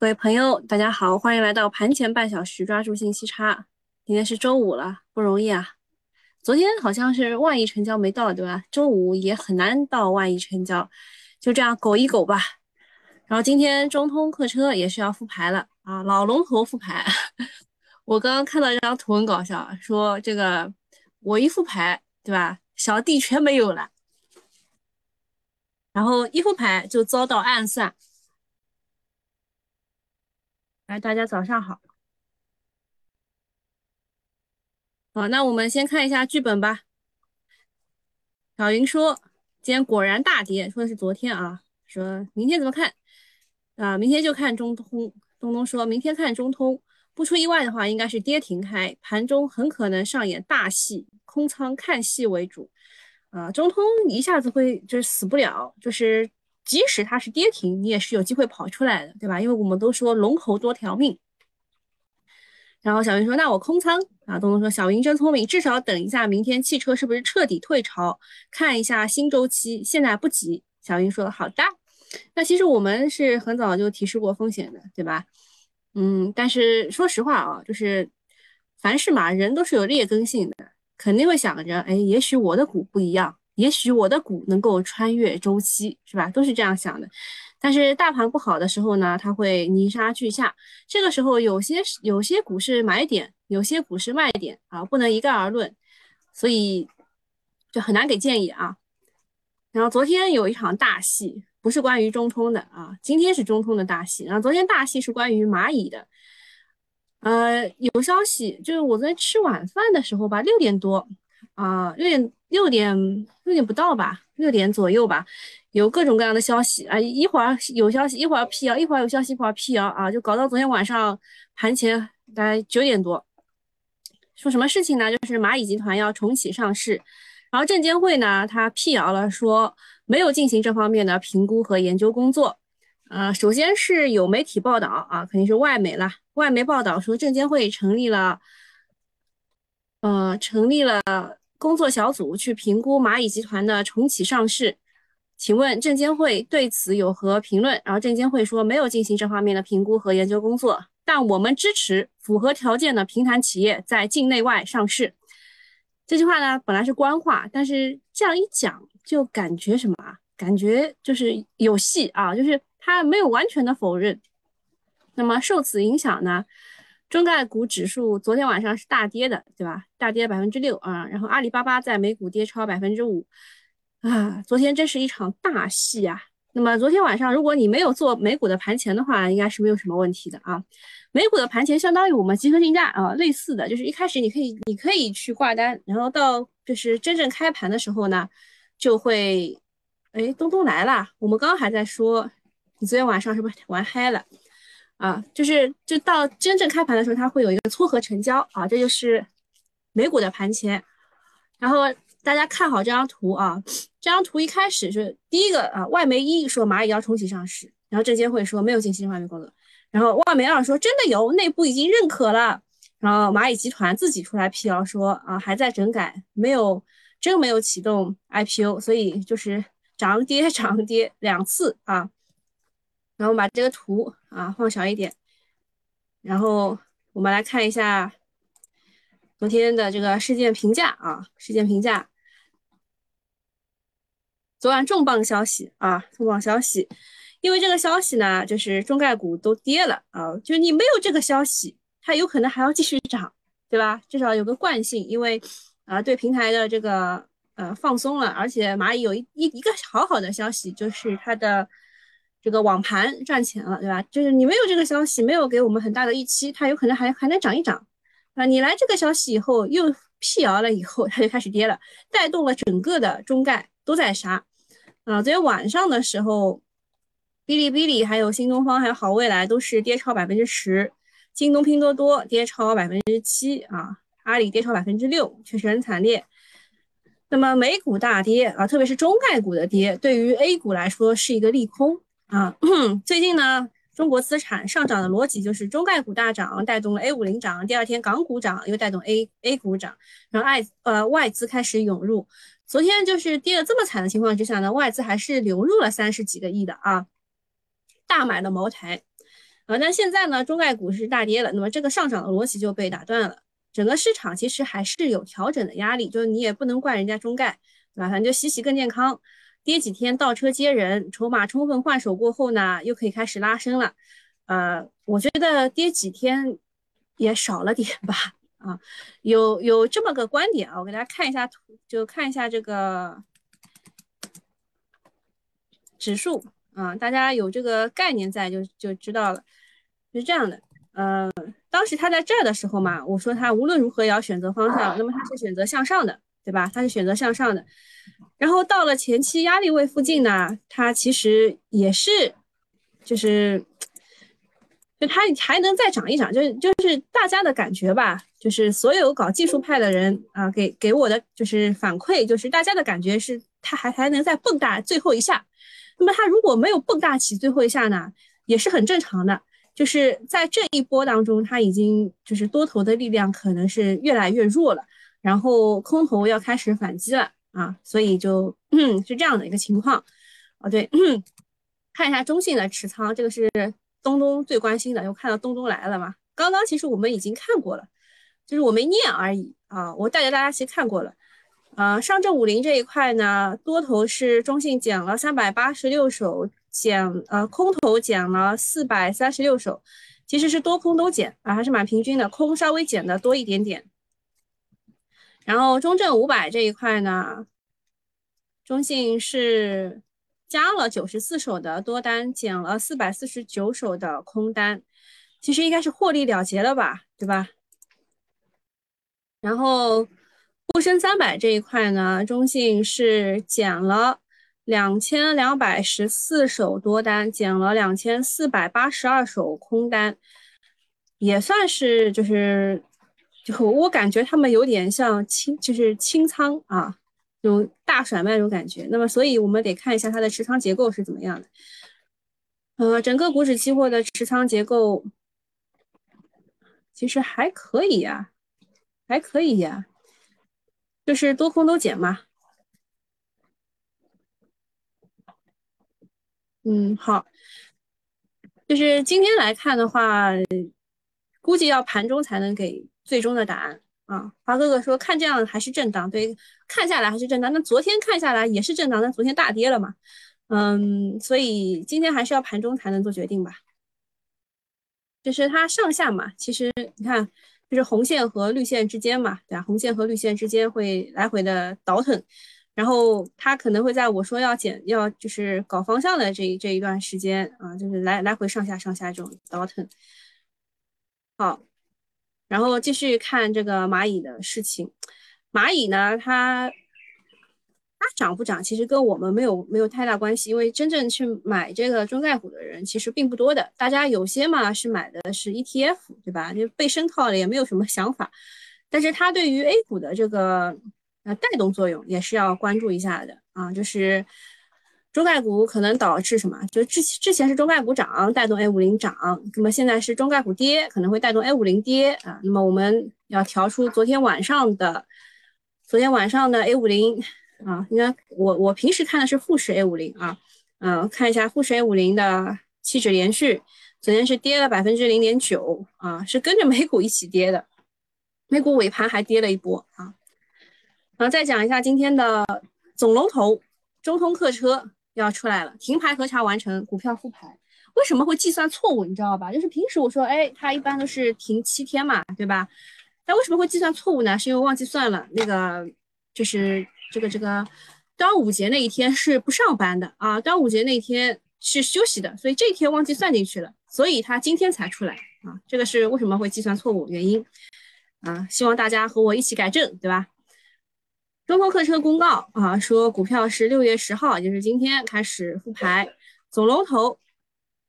各位朋友，大家好，欢迎来到盘前半小时，抓住信息差。今天是周五了，不容易啊。昨天好像是万亿成交没到，对吧？周五也很难到万亿成交，就这样苟一苟吧。然后今天中通客车也是要复牌了啊，老龙头复牌。我刚刚看到一张图很搞笑，说这个我一复牌，对吧？小弟全没有了，然后一复牌就遭到暗算。来，大家早上好。好，那我们先看一下剧本吧。小云说，今天果然大跌，说的是昨天啊。说明天怎么看？啊，明天就看中通。东东说明天看中通，不出意外的话，应该是跌停开，盘中很可能上演大戏，空仓看戏为主。啊，中通一下子会就是死不了，就是。即使它是跌停，你也是有机会跑出来的，对吧？因为我们都说龙头多条命。然后小云说：“那我空仓啊。”东东说：“小云真聪明，至少等一下明天汽车是不是彻底退潮，看一下新周期，现在不急。”小云说：“好的。”那其实我们是很早就提示过风险的，对吧？嗯，但是说实话啊，就是凡事嘛，人都是有劣根性的，肯定会想着，哎，也许我的股不一样。也许我的股能够穿越周期，是吧？都是这样想的。但是大盘不好的时候呢，它会泥沙俱下。这个时候，有些有些股是买点，有些股是卖点啊，不能一概而论，所以就很难给建议啊。然后昨天有一场大戏，不是关于中通的啊，今天是中通的大戏。然后昨天大戏是关于蚂蚁的，呃，有消息，就是我昨天吃晚饭的时候吧，六点多。啊，六点六点六点不到吧，六点左右吧，有各种各样的消息啊，一会儿有消息，一会儿辟谣，一会儿有消息，一会儿辟谣啊，就搞到昨天晚上盘前大概九点多，说什么事情呢？就是蚂蚁集团要重启上市，然后证监会呢，他辟谣了，说没有进行这方面的评估和研究工作。呃，首先是有媒体报道啊，肯定是外媒了，外媒报道说证监会成立了，呃，成立了。工作小组去评估蚂蚁集团的重启上市，请问证监会对此有何评论？然后证监会说没有进行这方面的评估和研究工作，但我们支持符合条件的平台企业在境内外上市。这句话呢本来是官话，但是这样一讲就感觉什么啊？感觉就是有戏啊，就是他没有完全的否认。那么受此影响呢？中概股指数昨天晚上是大跌的，对吧？大跌百分之六啊，然后阿里巴巴在美股跌超百分之五啊，昨天真是一场大戏啊。那么昨天晚上，如果你没有做美股的盘前的话，应该是没有什么问题的啊。美股的盘前相当于我们集合竞价啊，类似的就是一开始你可以你可以去挂单，然后到就是真正开盘的时候呢，就会哎东东来了。我们刚刚还在说，你昨天晚上是不是玩嗨了？啊，就是就到真正开盘的时候，它会有一个撮合成交啊，这就是美股的盘前。然后大家看好这张图啊，这张图一开始是第一个啊，外媒一说蚂蚁要重启上市，然后证监会说没有进行外媒工作，然后外媒二说真的有，内部已经认可了，然后蚂蚁集团自己出来辟谣说啊还在整改，没有真没有启动 IPO，所以就是涨跌涨跌两次啊。然后把这个图啊放小一点，然后我们来看一下昨天的这个事件评价啊，事件评价。昨晚重磅消息啊，重磅消息，因为这个消息呢，就是中概股都跌了啊，就是你没有这个消息，它有可能还要继续涨，对吧？至少有个惯性，因为啊对平台的这个呃放松了，而且蚂蚁有一一一个好好的消息，就是它的。这个网盘赚钱了，对吧？就是你没有这个消息，没有给我们很大的预期，它有可能还还能涨一涨啊！你来这个消息以后又辟谣了以后，它就开始跌了，带动了整个的中概都在杀啊！昨天晚上的时候，哔哩哔哩、还有新东方、还有好未来都是跌超百分之十，京东、拼多多跌超百分之七啊，阿里跌超百分之六，确实很惨烈。那么美股大跌啊，特别是中概股的跌，对于 A 股来说是一个利空。啊，最近呢，中国资产上涨的逻辑就是中概股大涨，带动了 A 五零涨，第二天港股涨，又带动 A A 股涨，然后外呃外资开始涌入。昨天就是跌的这么惨的情况之下呢，外资还是流入了三十几个亿的啊，大买了茅台啊，那现在呢，中概股是大跌了，那么这个上涨的逻辑就被打断了。整个市场其实还是有调整的压力，就是你也不能怪人家中概，对吧？反正就洗洗更健康，跌几天倒车接人，筹码充分换手过后呢，又可以开始拉升了。呃，我觉得跌几天也少了点吧。啊，有有这么个观点啊，我给大家看一下图，就看一下这个指数啊，大家有这个概念在就就知道了。是这样的，呃，当时他在这儿的时候嘛，我说他无论如何也要选择方向，那么他是选择向上的，对吧？他是选择向上的。然后到了前期压力位附近呢，它其实也是，就是，就它还能再涨一涨，就是就是大家的感觉吧，就是所有搞技术派的人啊，给给我的就是反馈，就是大家的感觉是他还还能再蹦跶最后一下。那么他如果没有蹦跶起最后一下呢，也是很正常的。就是在这一波当中，它已经就是多头的力量可能是越来越弱了，然后空头要开始反击了啊，所以就嗯是这样的一个情况啊。对，嗯看一下中信的持仓，这个是东东最关心的，又看到东东来了嘛？刚刚其实我们已经看过了，就是我没念而已啊。我带着大家其实看过了，呃，上证五零这一块呢，多头是中信减了三百八十六手。减呃空头减了四百三十六手，其实是多空都减啊，还是蛮平均的，空稍微减的多一点点。然后中证五百这一块呢，中信是加了九十四手的多单，减了四百四十九手的空单，其实应该是获利了结了吧，对吧？然后沪深三百这一块呢，中信是减了。两千两百十四手多单，减了两千四百八十二手空单，也算是就是，就我感觉他们有点像清，就是清仓啊，这种大甩卖这种感觉。那么，所以我们得看一下它的持仓结构是怎么样的。呃，整个股指期货的持仓结构其实还可以呀，还可以呀，就是多空都减嘛。嗯，好，就是今天来看的话，估计要盘中才能给最终的答案啊。华哥哥说看这样还是震荡，对，看下来还是震荡。那昨天看下来也是震荡，那昨天大跌了嘛，嗯，所以今天还是要盘中才能做决定吧。就是它上下嘛，其实你看，就是红线和绿线之间嘛，对吧？红线和绿线之间会来回的倒腾。然后它可能会在我说要减要就是搞方向的这这一段时间啊，就是来来回上下上下这种倒腾。好，然后继续看这个蚂蚁的事情。蚂蚁呢，它它涨不涨，其实跟我们没有没有太大关系，因为真正去买这个中概股的人其实并不多的。大家有些嘛是买的是 ETF，对吧？就被深套了，也没有什么想法。但是它对于 A 股的这个。呃带动作用也是要关注一下的啊，就是中概股可能导致什么？就之之前是中概股涨带动 A 五零涨，那么现在是中概股跌可能会带动 A 五零跌啊。那么我们要调出昨天晚上的昨天晚上的 A 五零啊，应该我我平时看的是富时 A 五零啊，嗯，看一下富时 A 五零的期指连续，昨天是跌了百分之零点九啊，是跟着美股一起跌的，美股尾盘还跌了一波啊。然后再讲一下今天的总龙头中通客车要出来了，停牌核查完成，股票复牌，为什么会计算错误？你知道吧？就是平时我说，哎，它一般都是停七天嘛，对吧？但为什么会计算错误呢？是因为忘记算了，那个就是这个这个端午节那一天是不上班的啊，端午节那一天是休息的，所以这一天忘记算进去了，所以它今天才出来啊，这个是为什么会计算错误原因啊？希望大家和我一起改正，对吧？中通客车公告啊，说股票是六月十号，也就是今天开始复牌。总龙头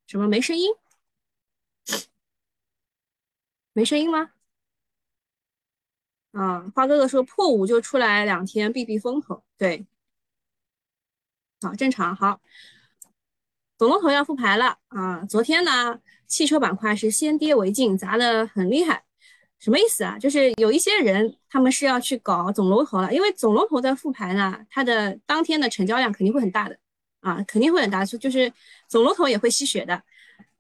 什么没声音？没声音吗？啊，花哥哥说破五就出来两天避避风头，对，好正常。好，总龙头要复牌了啊！昨天呢，汽车板块是先跌为敬，砸的很厉害。什么意思啊？就是有一些人，他们是要去搞总龙头了，因为总龙头的复牌呢，它的当天的成交量肯定会很大的啊，肯定会很大，就是总龙头也会吸血的。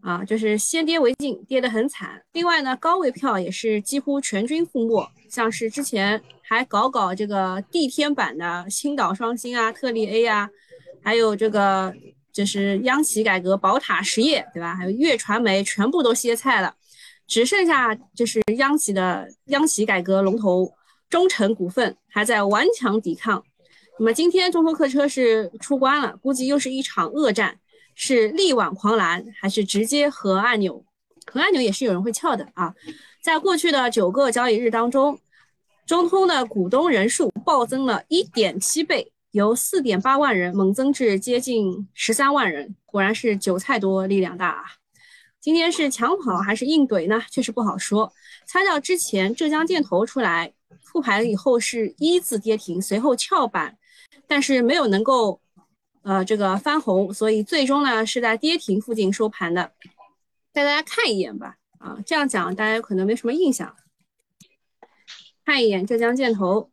啊，就是先跌为敬，跌得很惨。另外呢，高位票也是几乎全军覆没，像是之前还搞搞这个地天版的青岛双星啊、特立 A 啊，还有这个就是央企改革宝塔实业，对吧？还有粤传媒，全部都歇菜了，只剩下就是央企的央企改革龙头中诚股份还在顽强抵抗。那么今天中通客车是出关了，估计又是一场恶战。是力挽狂澜，还是直接核按钮？核按钮也是有人会撬的啊！在过去的九个交易日当中，中通的股东人数暴增了一点七倍，由四点八万人猛增至接近十三万人，果然是韭菜多力量大啊！今天是抢跑还是硬怼呢？确实不好说。参照之前浙江建投出来复盘以后是一字跌停，随后翘板，但是没有能够。呃，这个翻红，所以最终呢是在跌停附近收盘的。带大家看一眼吧，啊，这样讲大家可能没什么印象。看一眼浙江建投，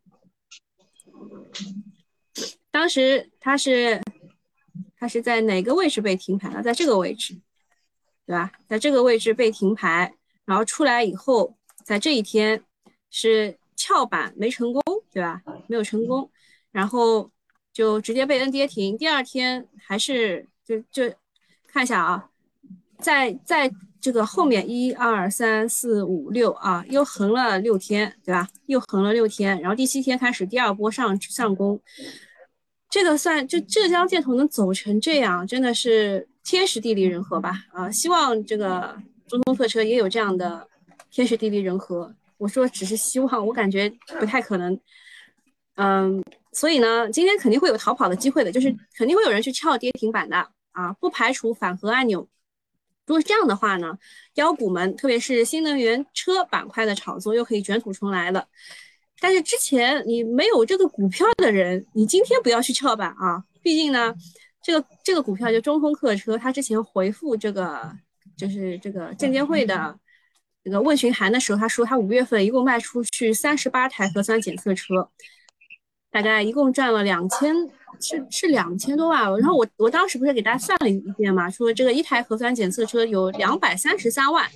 当时它是它是在哪个位置被停牌了？在这个位置，对吧？在这个位置被停牌，然后出来以后，在这一天是翘板没成功，对吧？没有成功，然后。就直接被摁跌停，第二天还是就就看一下啊，在在这个后面一二三四五六啊，又横了六天，对吧？又横了六天，然后第七天开始第二波上上攻，这个算就浙江建投能走成这样，真的是天时地利人和吧？啊，希望这个中通客车也有这样的天时地利人和。我说只是希望，我感觉不太可能。嗯。所以呢，今天肯定会有逃跑的机会的，就是肯定会有人去撬跌停板的啊，不排除反核按钮。如果是这样的话呢，妖股们，特别是新能源车板块的炒作又可以卷土重来了。但是之前你没有这个股票的人，你今天不要去撬板啊，毕竟呢，这个这个股票就中通客车，它之前回复这个就是这个证监会的这个问询函的时候，他说他五月份一共卖出去三十八台核酸检测车。大概一共赚了两千，是是两千多万。然后我我当时不是给大家算了一遍嘛，说这个一台核酸检测车有两百三十三万，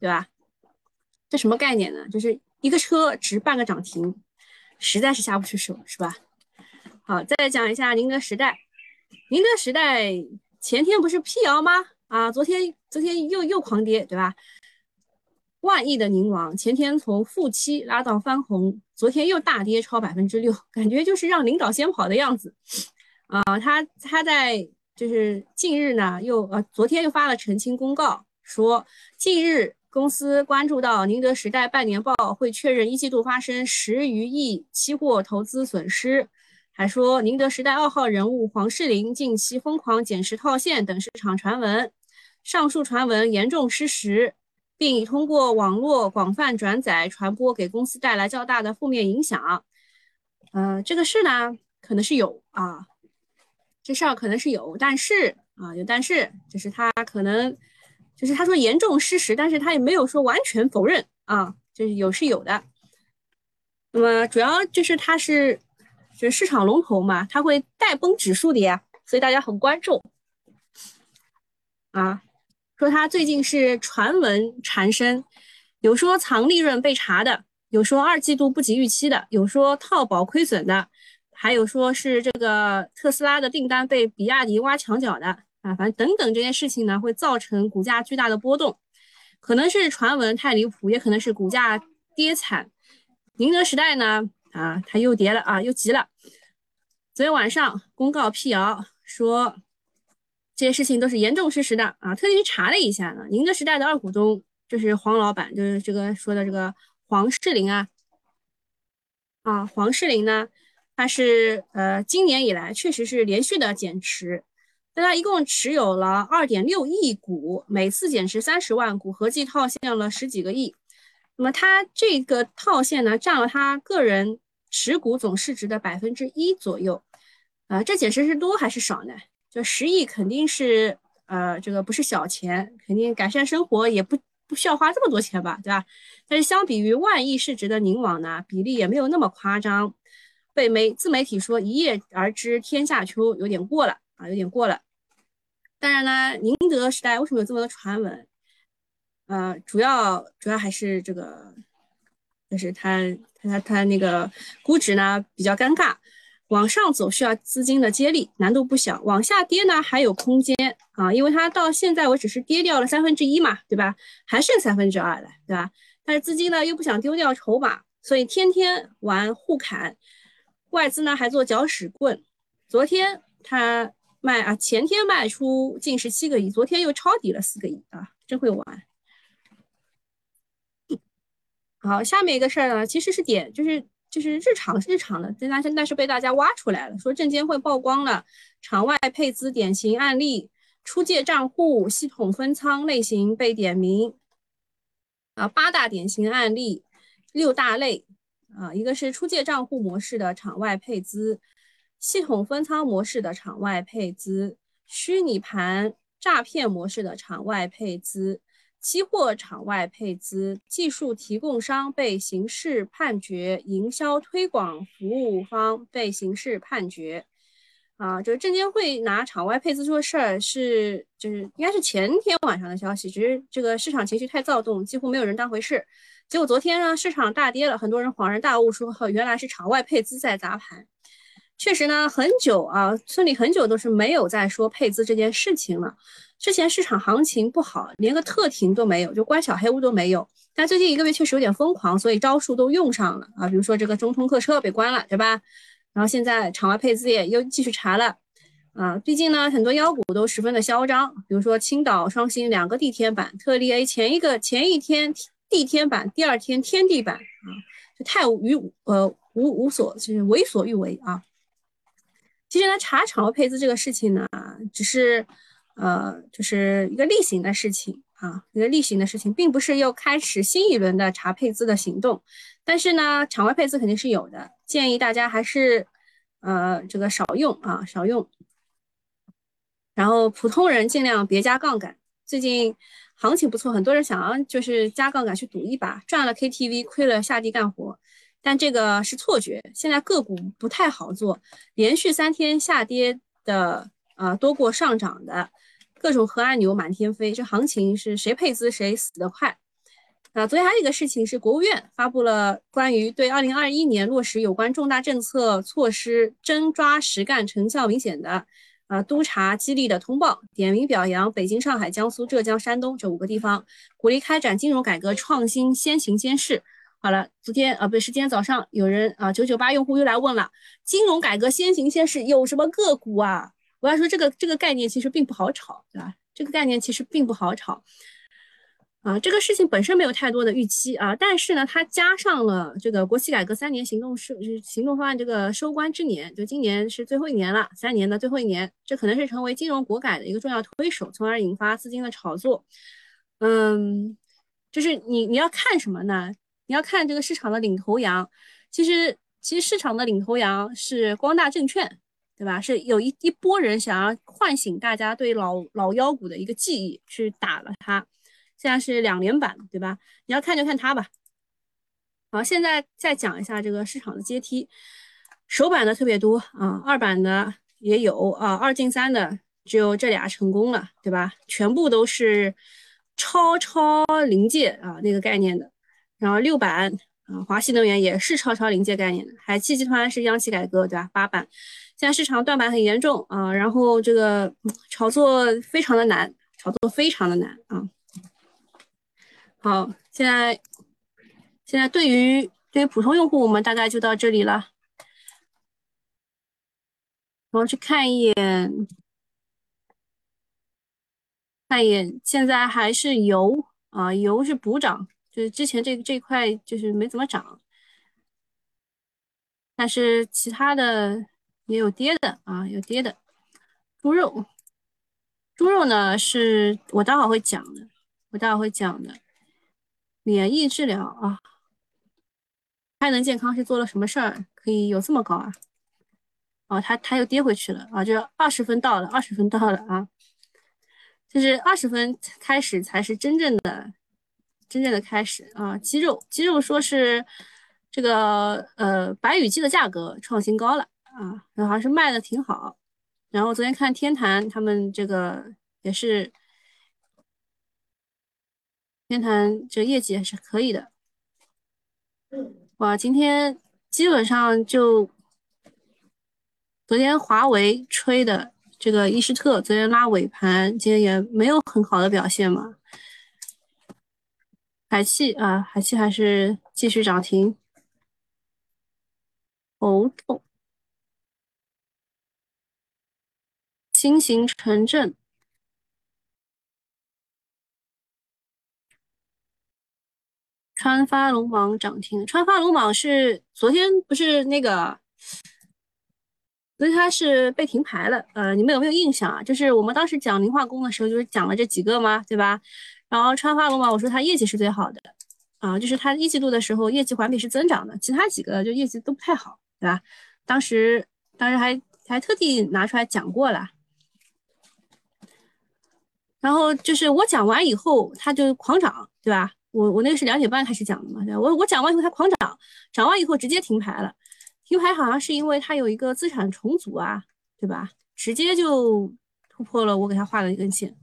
对吧？这什么概念呢？就是一个车值半个涨停，实在是下不去手，是吧？好，再讲一下宁德时代。宁德时代前天不是辟谣吗？啊，昨天昨天又又狂跌，对吧？万亿的宁王前天从负七拉到翻红，昨天又大跌超百分之六，感觉就是让领导先跑的样子。啊，他他在就是近日呢，又呃昨天又发了澄清公告，说近日公司关注到宁德时代半年报会确认一季度发生十余亿期货投资损失，还说宁德时代二号人物黄世林近期疯狂减持套现等市场传闻，上述传闻严重失实。并已通过网络广泛转载传播，给公司带来较大的负面影响。呃，这个事呢，可能是有啊，这事儿可能是有，但是啊，有但是，就是他可能，就是他说严重失实，但是他也没有说完全否认啊，就是有是有的。那么主要就是他是，就是市场龙头嘛，它会带崩指数的呀，所以大家很关注啊。说他最近是传闻缠身，有说藏利润被查的，有说二季度不及预期的，有说套保亏损的，还有说是这个特斯拉的订单被比亚迪挖墙脚的啊，反正等等这件事情呢，会造成股价巨大的波动，可能是传闻太离谱，也可能是股价跌惨。宁德时代呢，啊，它又跌了啊，又急了。昨天晚上公告辟谣说。这些事情都是严重事实的啊！特地去查了一下呢，宁德时代的二股东就是黄老板，就是这个说的这个黄世林啊啊，黄世林呢，他是呃今年以来确实是连续的减持，但他一共持有了二点六亿股，每次减持三十万股，合计套现了十几个亿。那么他这个套现呢，占了他个人持股总市值的百分之一左右，啊，这减持是多还是少呢？就十亿肯定是，呃，这个不是小钱，肯定改善生活也不不需要花这么多钱吧，对吧？但是相比于万亿市值的宁网呢，比例也没有那么夸张，被媒自媒体说一夜而知天下秋，有点过了啊，有点过了。当然呢，宁德时代为什么有这么多传闻？呃，主要主要还是这个，就是它它它它那个估值呢比较尴尬，往上走需要资金的接力，难度不小；往下跌呢还有空间啊，因为它到现在为止是跌掉了三分之一嘛，对吧？还剩三分之二的，对吧？但是资金呢又不想丢掉筹码，所以天天玩互砍，外资呢还做搅屎棍。昨天它卖啊，前天卖出近十七个亿，昨天又抄底了四个亿啊，真会玩。好，下面一个事儿呢，其实是点，就是就是日常日常的，但是但是被大家挖出来了，说证监会曝光了场外配资典型案例，出借账户系统分仓类型被点名，啊，八大典型案例，六大类，啊，一个是出借账户模式的场外配资。系统分仓模式的场外配资，虚拟盘诈骗模式的场外配资，期货场外配资，技术提供商被刑事判决，营销推广服务方被刑事判决。啊，就是证监会拿场外配资做事儿，是就是应该是前天晚上的消息，只是这个市场情绪太躁动，几乎没有人当回事。结果昨天呢，市场大跌了，很多人恍然大悟，说原来是场外配资在砸盘。确实呢，很久啊，村里很久都是没有再说配资这件事情了。之前市场行情不好，连个特停都没有，就关小黑屋都没有。但最近一个月确实有点疯狂，所以招数都用上了啊。比如说这个中通客车被关了，对吧？然后现在场外配资也又继续查了啊。最近呢，很多妖股都十分的嚣张，比如说青岛双星两个地天板，特力 A 前一个前一天地天板，第二天天地板啊，就太无于呃无无所就是为所欲为啊。其实呢，查场外配资这个事情呢，只是，呃，就是一个例行的事情啊，一个例行的事情，并不是又开始新一轮的查配资的行动。但是呢，场外配资肯定是有的，建议大家还是，呃，这个少用啊，少用。然后普通人尽量别加杠杆。最近行情不错，很多人想要就是加杠杆去赌一把，赚了 KTV，亏了下地干活。但这个是错觉，现在个股不太好做，连续三天下跌的，呃，多过上涨的，各种核按钮满天飞，这行情是谁配资谁死得快。啊，昨天还有一个事情是，国务院发布了关于对二零二一年落实有关重大政策措施真抓实干成效明显的，呃，督查激励的通报，点名表扬北京、上海、江苏、浙江、山东这五个地方，鼓励开展金融改革创新先行先试。好了，昨天啊，不是今天早上有人啊，九九八用户又来问了，金融改革先行先试有什么个股啊？我要说这个这个概念其实并不好炒，对吧？这个概念其实并不好炒啊。这个事情本身没有太多的预期啊，但是呢，它加上了这个国企改革三年行动是行动方案这个收官之年，就今年是最后一年了，三年的最后一年，这可能是成为金融国改的一个重要推手，从而引发资金的炒作。嗯，就是你你要看什么呢？你要看这个市场的领头羊，其实其实市场的领头羊是光大证券，对吧？是有一一波人想要唤醒大家对老老妖股的一个记忆，去打了它，现在是两连板，对吧？你要看就看它吧。好，现在再讲一下这个市场的阶梯，首板的特别多啊，二板的也有啊，二进三的只有这俩成功了，对吧？全部都是超超临界啊那个概念的。然后六板啊，华西能源也是超超临界概念的，海汽集团是央企改革，对吧？八板，现在市场断板很严重啊，然后这个炒作非常的难，炒作非常的难啊。好，现在现在对于对于普通用户，我们大概就到这里了。我们去看一眼，看一眼，现在还是油啊，油是补涨。就是之前这这块就是没怎么涨，但是其他的也有跌的啊，有跌的。猪肉，猪肉呢是我待会会讲的，我待会会讲的。免疫治疗啊，太能健康是做了什么事儿可以有这么高啊？哦，它它又跌回去了啊，就二十分到了，二十分到了啊，就是二十分开始才是真正的。真正的开始啊，鸡肉鸡肉说是这个呃白羽鸡的价格创新高了啊，然后还是卖的挺好。然后昨天看天坛他们这个也是天坛这业绩还是可以的。哇，今天基本上就昨天华为吹的这个伊士特，昨天拉尾盘，今天也没有很好的表现嘛。海汽啊，海汽还是继续涨停。头痛，新型城镇，川发龙蟒涨停。川发龙蟒是昨天不是那个，所以它是被停牌了。呃，你们有没有印象啊？就是我们当时讲磷化工的时候，就是讲了这几个嘛，对吧？然后川发龙蟒，我说它业绩是最好的，啊，就是它一季度的时候业绩环比是增长的，其他几个就业绩都不太好。对吧？当时当时还还特地拿出来讲过了，然后就是我讲完以后，它就狂涨，对吧？我我那个是两点半开始讲的嘛，对我我讲完以后它狂涨，涨完以后直接停牌了，停牌好像是因为它有一个资产重组啊，对吧？直接就突破了我给它画的一根线，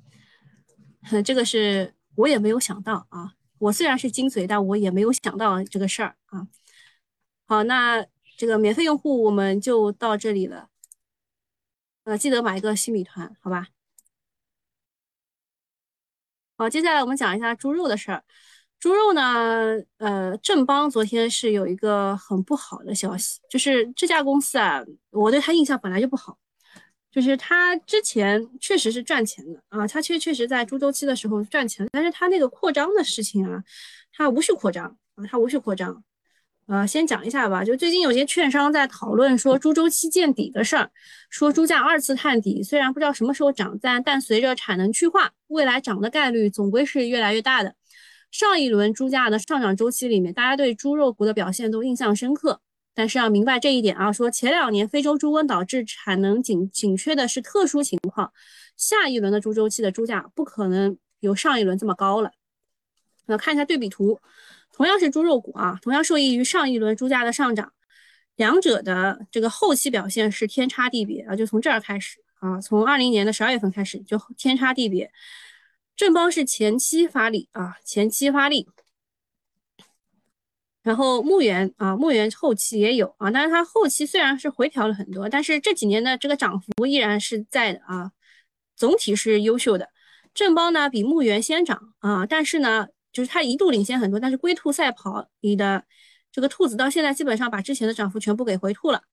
这个是我也没有想到啊。我虽然是精髓，但我也没有想到这个事儿啊。好，那。这个免费用户我们就到这里了，呃，记得买一个新米团，好吧？好，接下来我们讲一下猪肉的事儿。猪肉呢，呃，正邦昨天是有一个很不好的消息，就是这家公司啊，我对他印象本来就不好，就是他之前确实是赚钱的啊，他确确实在猪周期的时候赚钱，但是他那个扩张的事情啊，他无序扩张啊，他无序扩张。呃，先讲一下吧。就最近有些券商在讨论说猪周期见底的事儿，说猪价二次探底，虽然不知道什么时候涨，但但随着产能去化，未来涨的概率总归是越来越大的。上一轮猪价的上涨周期里面，大家对猪肉股的表现都印象深刻。但是要明白这一点啊，说前两年非洲猪瘟导致产能紧紧缺的是特殊情况，下一轮的猪周期的猪价不可能有上一轮这么高了。那看一下对比图。同样是猪肉股啊，同样受益于上一轮猪价的上涨，两者的这个后期表现是天差地别啊，就从这儿开始啊，从二零年的十二月份开始就天差地别。正邦是前期发力啊，前期发力，然后牧原啊，牧原后期也有啊，但是它后期虽然是回调了很多，但是这几年的这个涨幅依然是在的啊，总体是优秀的。正邦呢比牧原先涨啊，但是呢。就是它一度领先很多，但是龟兔赛跑里的这个兔子到现在基本上把之前的涨幅全部给回吐了。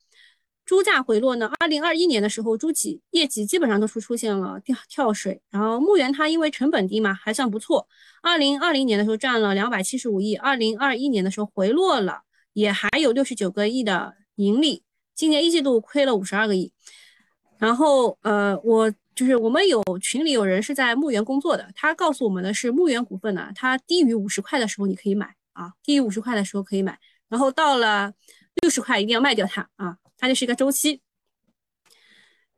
猪价回落呢，二零二一年的时候猪企业绩基本上都是出现了跳跳水，然后牧原它因为成本低嘛，还算不错。二零二零年的时候赚了两百七十五亿，二零二一年的时候回落了，也还有六十九个亿的盈利，今年一季度亏了五十二个亿。然后呃我。就是我们有群里有人是在牧原工作的，他告诉我们的是牧原股份呢，它低于五十块的时候你可以买啊，低于五十块的时候可以买，然后到了六十块一定要卖掉它啊，它就是一个周期。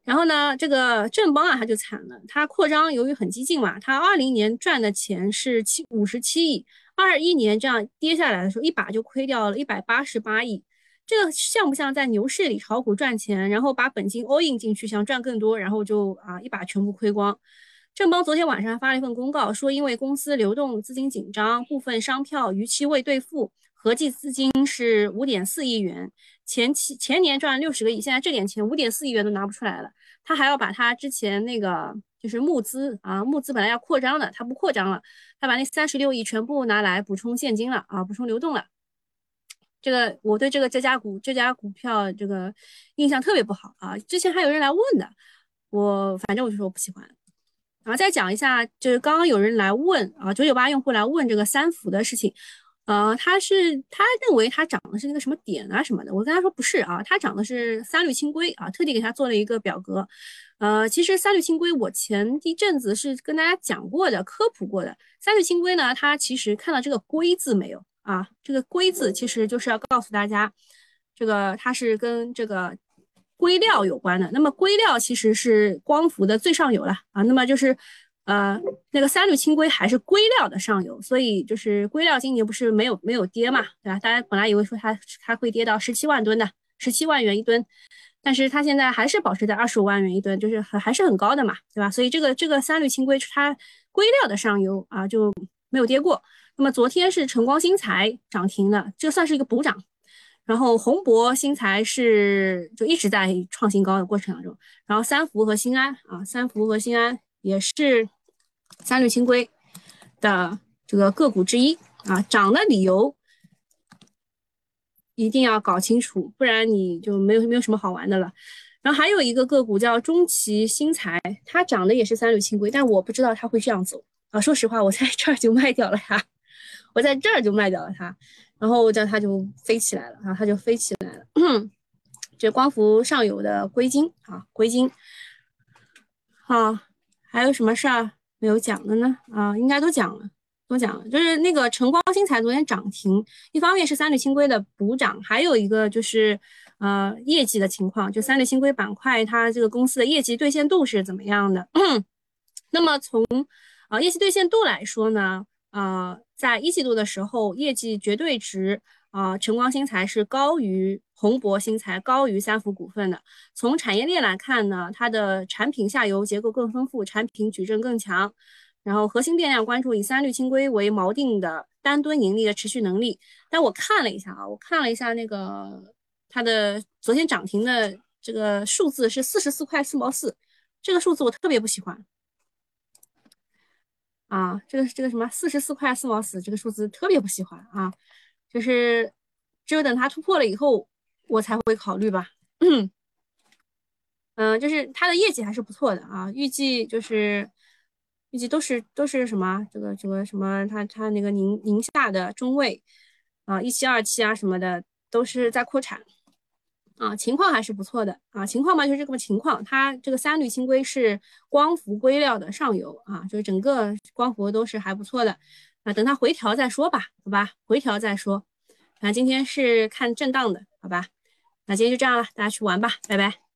然后呢，这个正邦啊，它就惨了，它扩张由于很激进嘛，它二零年赚的钱是七五十七亿，二一年这样跌下来的时候，一把就亏掉了一百八十八亿。这个像不像在牛市里炒股赚钱，然后把本金 all in 进去，想赚更多，然后就啊一把全部亏光？正邦昨天晚上发了一份公告，说因为公司流动资金紧张，部分商票逾期未兑付，合计资金是五点四亿元。前期前年赚六十个亿，现在这点钱五点四亿元都拿不出来了。他还要把他之前那个就是募资啊，募资本来要扩张的，他不扩张了，他把那三十六亿全部拿来补充现金了啊，补充流动了。这个我对这个这家股这家股票这个印象特别不好啊！之前还有人来问的，我反正我就说我不喜欢。然后再讲一下，就是刚刚有人来问啊，九九八用户来问这个三伏的事情，呃，他是他认为他涨的是那个什么点啊什么的，我跟他说不是啊，他涨的是三氯氢硅啊，特地给他做了一个表格。呃，其实三氯氢硅我前一阵子是跟大家讲过的，科普过的。三氯氢硅呢，它其实看到这个硅字没有？啊，这个硅字其实就是要告诉大家，这个它是跟这个硅料有关的。那么硅料其实是光伏的最上游了啊。那么就是呃，那个三氯氢硅还是硅料的上游，所以就是硅料今年不是没有没有跌嘛，对吧？大家本来以为说它它会跌到十七万吨的，十七万元一吨，但是它现在还是保持在二十五万元一吨，就是还还是很高的嘛，对吧？所以这个这个三氯氢硅它硅料的上游啊就没有跌过。那么昨天是晨光新材涨停的，这算是一个补涨。然后宏博新材是就一直在创新高的过程当中。然后三福和新安啊，三福和新安也是三氯氢硅的这个个股之一啊，涨的理由。一定要搞清楚，不然你就没有没有什么好玩的了。然后还有一个个股叫中旗新材，它涨的也是三氯氢硅，但我不知道它会这样走啊。说实话，我在这儿就卖掉了它，我在这儿就卖掉了它，然后这样它就飞起来了啊，它就飞起来了。这光伏上游的硅晶啊，硅晶。好，还有什么事儿没有讲的呢？啊，应该都讲了。都讲了，就是那个晨光新材昨天涨停，一方面是三氯氢硅的补涨，还有一个就是呃业绩的情况，就三氯氢硅板块它这个公司的业绩兑现度是怎么样的？那么从啊业绩兑现度来说呢，呃在一季度的时候，业绩绝对值啊晨光新材是高于宏博新材、高于三福股份的。从产业链来看呢，它的产品下游结构更丰富，产品矩阵更强。然后核心变量关注以三氯氢硅为锚定的单吨盈利的持续能力，但我看了一下啊，我看了一下那个它的昨天涨停的这个数字是四十四块四毛四，这个数字我特别不喜欢啊，这个这个什么四十四块四毛四这个数字特别不喜欢啊，就是只有等它突破了以后我才会考虑吧，嗯，就是它的业绩还是不错的啊，预计就是。预计都是都是什么这个这个什么，它它那个宁宁夏的中卫啊，一期二期啊什么的都是在扩产。啊，情况还是不错的啊，情况嘛就是这个情况，它这个三氯氢硅是光伏硅料的上游啊，就是整个光伏都是还不错的。啊，等它回调再说吧，好吧，回调再说，反正今天是看震荡的，好吧，那今天就这样了，大家去玩吧，拜拜。